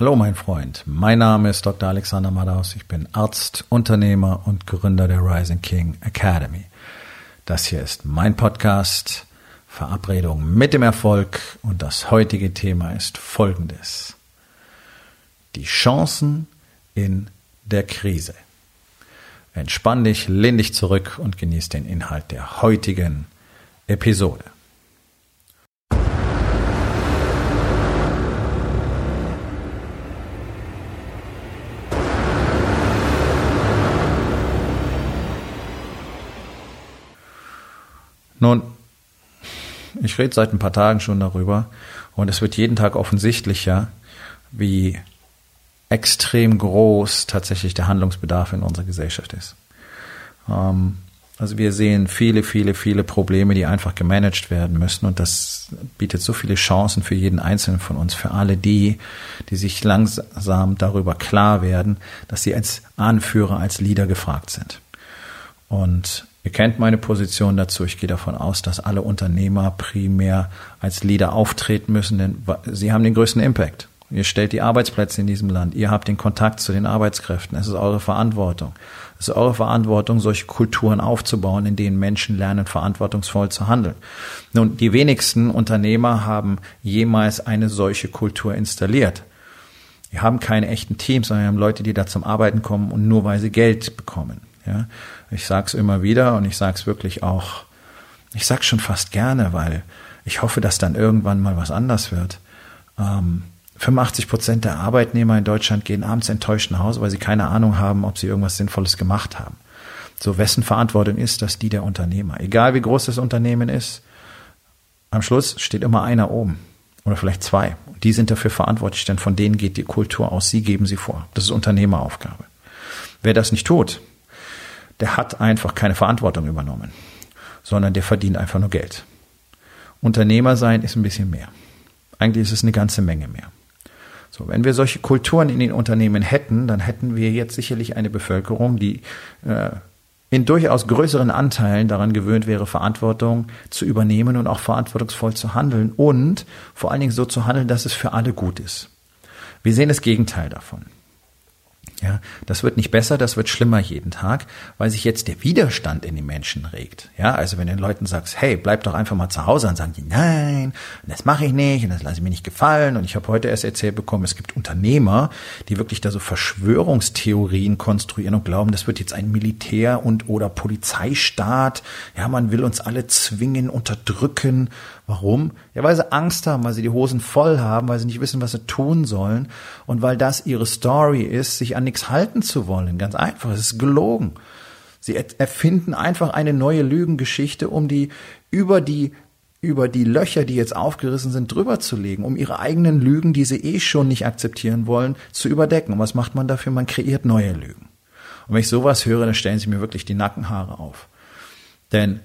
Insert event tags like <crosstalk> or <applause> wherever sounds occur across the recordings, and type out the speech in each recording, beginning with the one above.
Hallo mein Freund, mein Name ist Dr. Alexander Madaus, ich bin Arzt, Unternehmer und Gründer der Rising King Academy. Das hier ist mein Podcast Verabredung mit dem Erfolg und das heutige Thema ist folgendes. Die Chancen in der Krise. Entspann dich, lehn dich zurück und genieß den Inhalt der heutigen Episode. Nun, ich rede seit ein paar Tagen schon darüber und es wird jeden Tag offensichtlicher, wie extrem groß tatsächlich der Handlungsbedarf in unserer Gesellschaft ist. Ähm, also wir sehen viele, viele, viele Probleme, die einfach gemanagt werden müssen und das bietet so viele Chancen für jeden Einzelnen von uns, für alle die, die sich langsam darüber klar werden, dass sie als Anführer, als Leader gefragt sind. Und Ihr kennt meine Position dazu. Ich gehe davon aus, dass alle Unternehmer primär als Leader auftreten müssen, denn sie haben den größten Impact. Ihr stellt die Arbeitsplätze in diesem Land. Ihr habt den Kontakt zu den Arbeitskräften. Es ist eure Verantwortung. Es ist eure Verantwortung, solche Kulturen aufzubauen, in denen Menschen lernen, verantwortungsvoll zu handeln. Nun, die wenigsten Unternehmer haben jemals eine solche Kultur installiert. Wir haben keine echten Teams, sondern wir haben Leute, die da zum Arbeiten kommen und nur weil sie Geld bekommen. Ja, ich sag's immer wieder und ich sag's wirklich auch, ich sag's schon fast gerne, weil ich hoffe, dass dann irgendwann mal was anders wird. Ähm, 85 Prozent der Arbeitnehmer in Deutschland gehen abends enttäuscht nach Hause, weil sie keine Ahnung haben, ob sie irgendwas Sinnvolles gemacht haben. So, wessen Verantwortung ist das die der Unternehmer? Egal wie groß das Unternehmen ist, am Schluss steht immer einer oben. Oder vielleicht zwei. Die sind dafür verantwortlich, denn von denen geht die Kultur aus. Sie geben sie vor. Das ist Unternehmeraufgabe. Wer das nicht tut, der hat einfach keine Verantwortung übernommen, sondern der verdient einfach nur Geld. Unternehmer sein ist ein bisschen mehr. Eigentlich ist es eine ganze Menge mehr. So, wenn wir solche Kulturen in den Unternehmen hätten, dann hätten wir jetzt sicherlich eine Bevölkerung, die äh, in durchaus größeren Anteilen daran gewöhnt wäre, Verantwortung zu übernehmen und auch verantwortungsvoll zu handeln und vor allen Dingen so zu handeln, dass es für alle gut ist. Wir sehen das Gegenteil davon. Ja, das wird nicht besser, das wird schlimmer jeden Tag, weil sich jetzt der Widerstand in den Menschen regt. Ja, also wenn du den Leuten sagst, hey, bleib doch einfach mal zu Hause, dann sagen die, nein, das mache ich nicht und das lasse ich mir nicht gefallen. Und ich habe heute erst erzählt bekommen, es gibt Unternehmer, die wirklich da so Verschwörungstheorien konstruieren und glauben, das wird jetzt ein Militär- und oder Polizeistaat. Ja, man will uns alle zwingen, unterdrücken. Warum? Ja, weil sie Angst haben, weil sie die Hosen voll haben, weil sie nicht wissen, was sie tun sollen und weil das ihre Story ist, sich an nichts halten zu wollen. Ganz einfach, es ist gelogen. Sie erfinden einfach eine neue Lügengeschichte, um die über die über die Löcher, die jetzt aufgerissen sind, drüber zu legen, um ihre eigenen Lügen, die sie eh schon nicht akzeptieren wollen, zu überdecken. Und was macht man dafür? Man kreiert neue Lügen. Und wenn ich sowas höre, dann stellen sie mir wirklich die Nackenhaare auf. Denn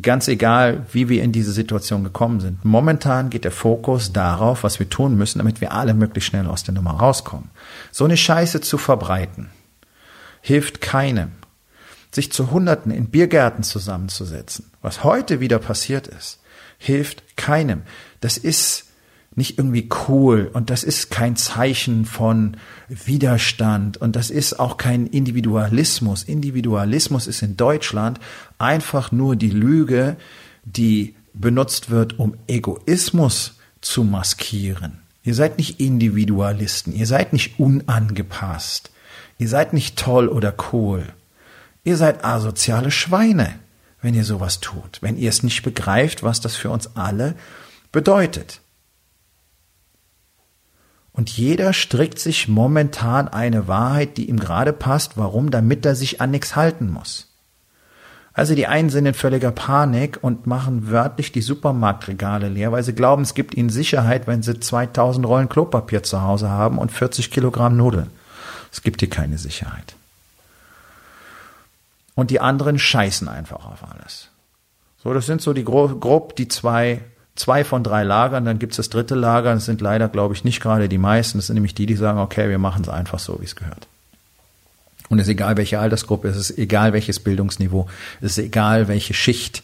Ganz egal, wie wir in diese Situation gekommen sind. Momentan geht der Fokus darauf, was wir tun müssen, damit wir alle möglichst schnell aus der Nummer rauskommen. So eine Scheiße zu verbreiten, hilft keinem. Sich zu Hunderten in Biergärten zusammenzusetzen, was heute wieder passiert ist, hilft keinem. Das ist nicht irgendwie cool und das ist kein Zeichen von Widerstand und das ist auch kein Individualismus. Individualismus ist in Deutschland einfach nur die Lüge, die benutzt wird, um Egoismus zu maskieren. Ihr seid nicht Individualisten, ihr seid nicht unangepasst, ihr seid nicht toll oder cool. Ihr seid asoziale Schweine, wenn ihr sowas tut, wenn ihr es nicht begreift, was das für uns alle bedeutet. Und jeder strickt sich momentan eine Wahrheit, die ihm gerade passt. Warum? Damit er sich an nichts halten muss. Also die einen sind in völliger Panik und machen wörtlich die Supermarktregale leer, weil sie glauben, es gibt ihnen Sicherheit, wenn sie 2000 Rollen Klopapier zu Hause haben und 40 Kilogramm Nudeln. Es gibt hier keine Sicherheit. Und die anderen scheißen einfach auf alles. So, das sind so die grob die zwei zwei von drei Lagern, dann gibt's das dritte Lager, das sind leider, glaube ich, nicht gerade die meisten, das sind nämlich die, die sagen, okay, wir machen es einfach so, wie es gehört. Und es ist egal, welche Altersgruppe, es ist egal, welches Bildungsniveau, es ist egal, welche Schicht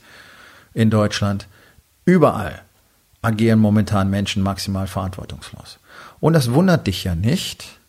in Deutschland, überall agieren momentan Menschen maximal verantwortungslos. Und das wundert dich ja nicht,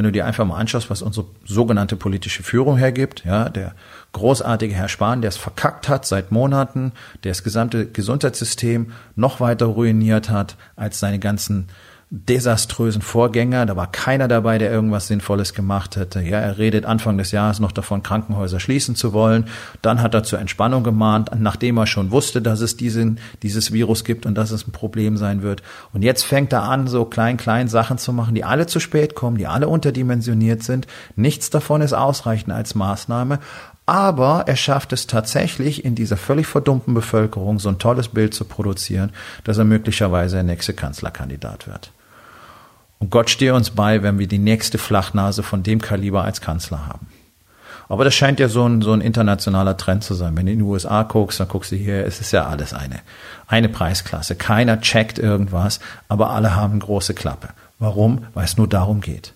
wenn du dir einfach mal anschaust, was unsere sogenannte politische Führung hergibt, ja, der großartige Herr Spahn, der es verkackt hat seit Monaten, der das gesamte Gesundheitssystem noch weiter ruiniert hat als seine ganzen desaströsen Vorgänger. Da war keiner dabei, der irgendwas Sinnvolles gemacht hätte. Ja, er redet Anfang des Jahres noch davon, Krankenhäuser schließen zu wollen. Dann hat er zur Entspannung gemahnt, nachdem er schon wusste, dass es diesen, dieses Virus gibt und dass es ein Problem sein wird. Und jetzt fängt er an, so klein, klein Sachen zu machen, die alle zu spät kommen, die alle unterdimensioniert sind. Nichts davon ist ausreichend als Maßnahme. Aber er schafft es tatsächlich, in dieser völlig verdummten Bevölkerung so ein tolles Bild zu produzieren, dass er möglicherweise der nächste Kanzlerkandidat wird. Und Gott stehe uns bei, wenn wir die nächste Flachnase von dem Kaliber als Kanzler haben. Aber das scheint ja so ein, so ein internationaler Trend zu sein. Wenn du in die USA guckst, dann guckst du hier, es ist ja alles eine, eine Preisklasse. Keiner checkt irgendwas, aber alle haben große Klappe. Warum? Weil es nur darum geht.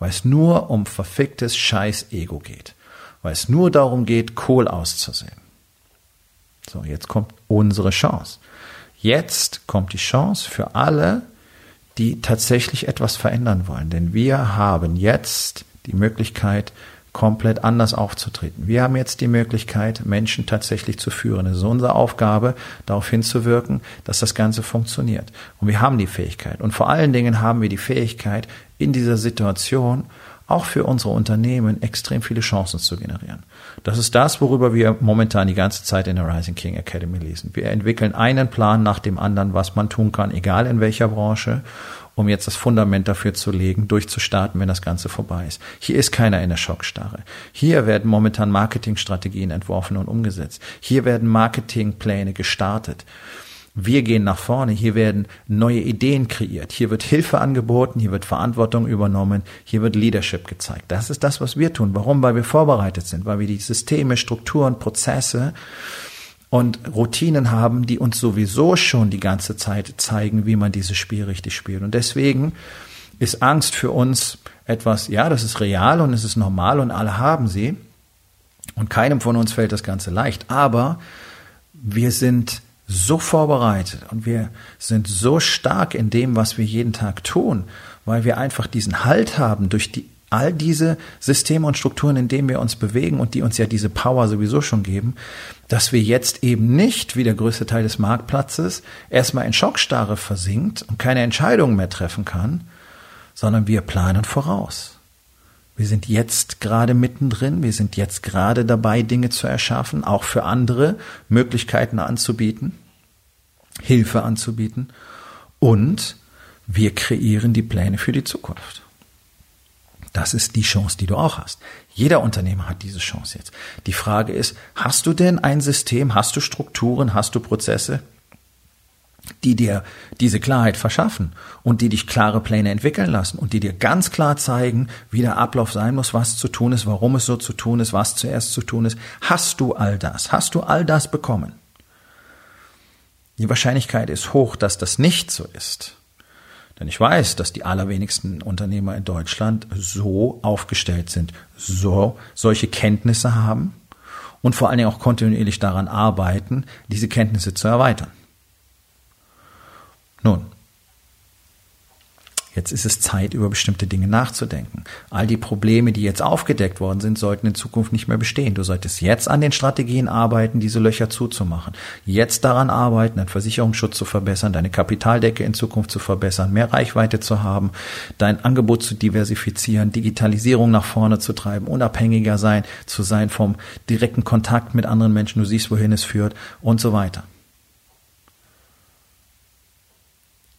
Weil es nur um verficktes Scheiß-Ego geht. Weil es nur darum geht, Kohl auszusehen. So, jetzt kommt unsere Chance. Jetzt kommt die Chance für alle, die tatsächlich etwas verändern wollen. Denn wir haben jetzt die Möglichkeit, komplett anders aufzutreten. Wir haben jetzt die Möglichkeit, Menschen tatsächlich zu führen. Es ist unsere Aufgabe, darauf hinzuwirken, dass das Ganze funktioniert. Und wir haben die Fähigkeit. Und vor allen Dingen haben wir die Fähigkeit, in dieser Situation auch für unsere Unternehmen extrem viele Chancen zu generieren. Das ist das, worüber wir momentan die ganze Zeit in der Rising King Academy lesen. Wir entwickeln einen Plan nach dem anderen, was man tun kann, egal in welcher Branche, um jetzt das Fundament dafür zu legen, durchzustarten, wenn das Ganze vorbei ist. Hier ist keiner in der Schockstarre. Hier werden momentan Marketingstrategien entworfen und umgesetzt. Hier werden Marketingpläne gestartet. Wir gehen nach vorne, hier werden neue Ideen kreiert, hier wird Hilfe angeboten, hier wird Verantwortung übernommen, hier wird Leadership gezeigt. Das ist das, was wir tun. Warum? Weil wir vorbereitet sind, weil wir die Systeme, Strukturen, Prozesse und Routinen haben, die uns sowieso schon die ganze Zeit zeigen, wie man dieses Spiel richtig spielt. Und deswegen ist Angst für uns etwas, ja, das ist real und es ist normal und alle haben sie. Und keinem von uns fällt das Ganze leicht. Aber wir sind so vorbereitet und wir sind so stark in dem, was wir jeden Tag tun, weil wir einfach diesen Halt haben durch die all diese Systeme und Strukturen, in denen wir uns bewegen und die uns ja diese Power sowieso schon geben, dass wir jetzt eben nicht, wie der größte Teil des Marktplatzes, erstmal in Schockstarre versinkt und keine Entscheidungen mehr treffen kann, sondern wir planen voraus. Wir sind jetzt gerade mittendrin, wir sind jetzt gerade dabei, Dinge zu erschaffen, auch für andere Möglichkeiten anzubieten, Hilfe anzubieten und wir kreieren die Pläne für die Zukunft. Das ist die Chance, die du auch hast. Jeder Unternehmer hat diese Chance jetzt. Die Frage ist, hast du denn ein System, hast du Strukturen, hast du Prozesse, die dir diese Klarheit verschaffen und die dich klare Pläne entwickeln lassen und die dir ganz klar zeigen, wie der Ablauf sein muss, was zu tun ist, warum es so zu tun ist, was zuerst zu tun ist. Hast du all das? Hast du all das bekommen? Die Wahrscheinlichkeit ist hoch, dass das nicht so ist. Denn ich weiß, dass die allerwenigsten Unternehmer in Deutschland so aufgestellt sind, so solche Kenntnisse haben und vor allen Dingen auch kontinuierlich daran arbeiten, diese Kenntnisse zu erweitern. Nun, Jetzt ist es Zeit, über bestimmte Dinge nachzudenken. All die Probleme, die jetzt aufgedeckt worden sind, sollten in Zukunft nicht mehr bestehen. Du solltest jetzt an den Strategien arbeiten, diese Löcher zuzumachen. Jetzt daran arbeiten, deinen Versicherungsschutz zu verbessern, deine Kapitaldecke in Zukunft zu verbessern, mehr Reichweite zu haben, dein Angebot zu diversifizieren, Digitalisierung nach vorne zu treiben, unabhängiger sein, zu sein vom direkten Kontakt mit anderen Menschen. Du siehst, wohin es führt und so weiter.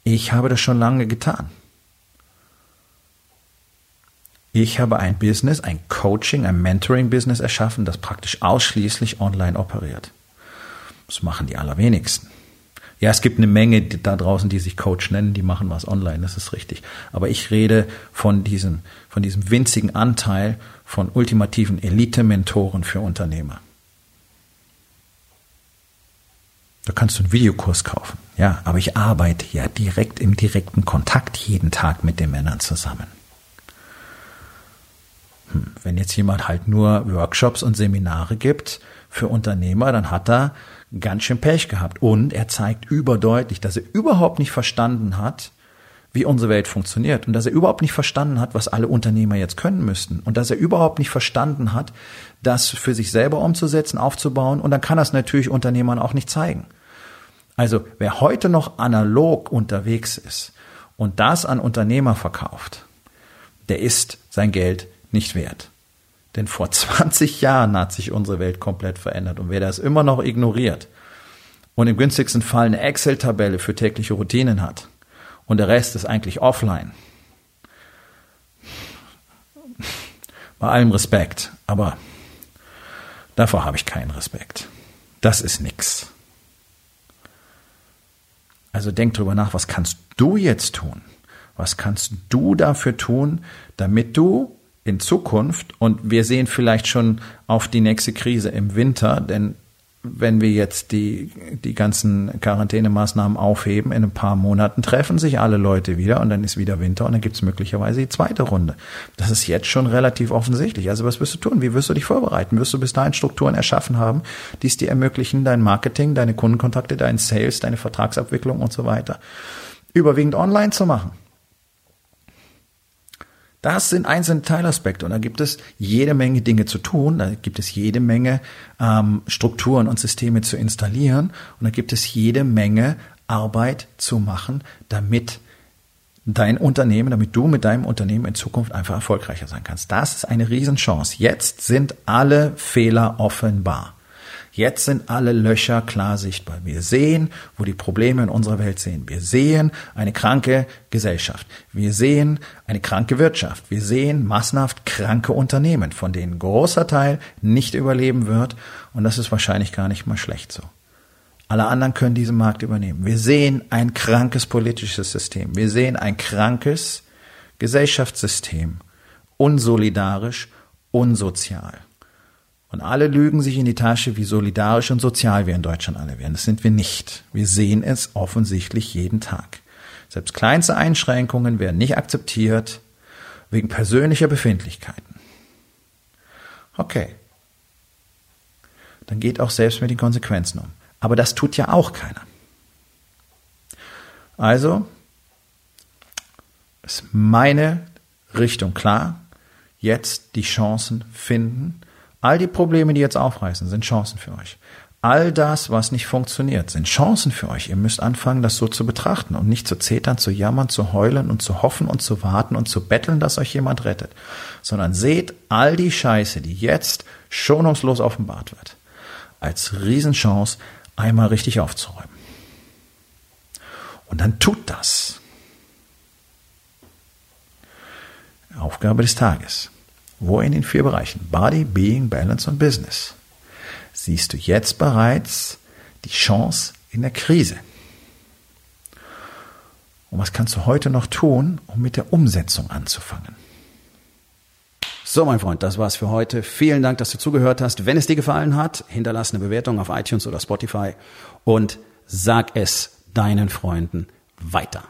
Ich habe das schon lange getan. Ich habe ein Business, ein Coaching, ein Mentoring-Business erschaffen, das praktisch ausschließlich online operiert. Das machen die allerwenigsten. Ja, es gibt eine Menge da draußen, die sich Coach nennen, die machen was online, das ist richtig. Aber ich rede von diesem, von diesem winzigen Anteil von ultimativen Elite-Mentoren für Unternehmer. Da kannst du einen Videokurs kaufen. Ja, aber ich arbeite ja direkt im direkten Kontakt jeden Tag mit den Männern zusammen. Hm, wenn jetzt jemand halt nur Workshops und Seminare gibt für Unternehmer, dann hat er ganz schön Pech gehabt. Und er zeigt überdeutlich, dass er überhaupt nicht verstanden hat, wie unsere Welt funktioniert und dass er überhaupt nicht verstanden hat, was alle Unternehmer jetzt können müssten und dass er überhaupt nicht verstanden hat, das für sich selber umzusetzen, aufzubauen und dann kann das natürlich Unternehmern auch nicht zeigen. Also wer heute noch analog unterwegs ist und das an Unternehmer verkauft, der ist sein Geld nicht wert. Denn vor <laughs> 20 Jahren hat sich unsere Welt komplett verändert. Und wer das immer noch ignoriert und im günstigsten Fall eine Excel-Tabelle für tägliche Routinen hat und der Rest ist eigentlich offline, <laughs> bei allem Respekt, aber davor habe ich keinen Respekt. Das ist nix. Also denk drüber nach, was kannst du jetzt tun? Was kannst du dafür tun, damit du in Zukunft, und wir sehen vielleicht schon auf die nächste Krise im Winter, denn wenn wir jetzt die, die ganzen Quarantänemaßnahmen aufheben, in ein paar Monaten treffen sich alle Leute wieder und dann ist wieder Winter und dann gibt es möglicherweise die zweite Runde. Das ist jetzt schon relativ offensichtlich. Also was wirst du tun? Wie wirst du dich vorbereiten? Wirst du bis dahin Strukturen erschaffen haben, die es dir ermöglichen, dein Marketing, deine Kundenkontakte, dein Sales, deine Vertragsabwicklung und so weiter überwiegend online zu machen? Das sind einzelne Teilaspekte und da gibt es jede Menge Dinge zu tun, da gibt es jede Menge ähm, Strukturen und Systeme zu installieren und da gibt es jede Menge Arbeit zu machen, damit dein Unternehmen, damit du mit deinem Unternehmen in Zukunft einfach erfolgreicher sein kannst. Das ist eine Riesenchance. Jetzt sind alle Fehler offenbar. Jetzt sind alle Löcher klar sichtbar. Wir sehen, wo die Probleme in unserer Welt sind. Wir sehen eine kranke Gesellschaft. Wir sehen eine kranke Wirtschaft. Wir sehen massenhaft kranke Unternehmen, von denen ein großer Teil nicht überleben wird. Und das ist wahrscheinlich gar nicht mal schlecht so. Alle anderen können diesen Markt übernehmen. Wir sehen ein krankes politisches System. Wir sehen ein krankes Gesellschaftssystem. Unsolidarisch, unsozial. Und alle lügen sich in die Tasche, wie solidarisch und sozial wir in Deutschland alle wären. Das sind wir nicht. Wir sehen es offensichtlich jeden Tag. Selbst kleinste Einschränkungen werden nicht akzeptiert wegen persönlicher Befindlichkeiten. Okay. Dann geht auch selbst mit den Konsequenzen um. Aber das tut ja auch keiner. Also ist meine Richtung klar. Jetzt die Chancen finden, All die Probleme, die jetzt aufreißen, sind Chancen für euch. All das, was nicht funktioniert, sind Chancen für euch. Ihr müsst anfangen, das so zu betrachten und nicht zu zetern, zu jammern, zu heulen und zu hoffen und zu warten und zu betteln, dass euch jemand rettet, sondern seht all die Scheiße, die jetzt schonungslos offenbart wird, als Riesenchance, einmal richtig aufzuräumen. Und dann tut das. Aufgabe des Tages. Wo in den vier Bereichen Body, Being, Balance und Business siehst du jetzt bereits die Chance in der Krise? Und was kannst du heute noch tun, um mit der Umsetzung anzufangen? So, mein Freund, das war's für heute. Vielen Dank, dass du zugehört hast. Wenn es dir gefallen hat, hinterlass eine Bewertung auf iTunes oder Spotify und sag es deinen Freunden weiter.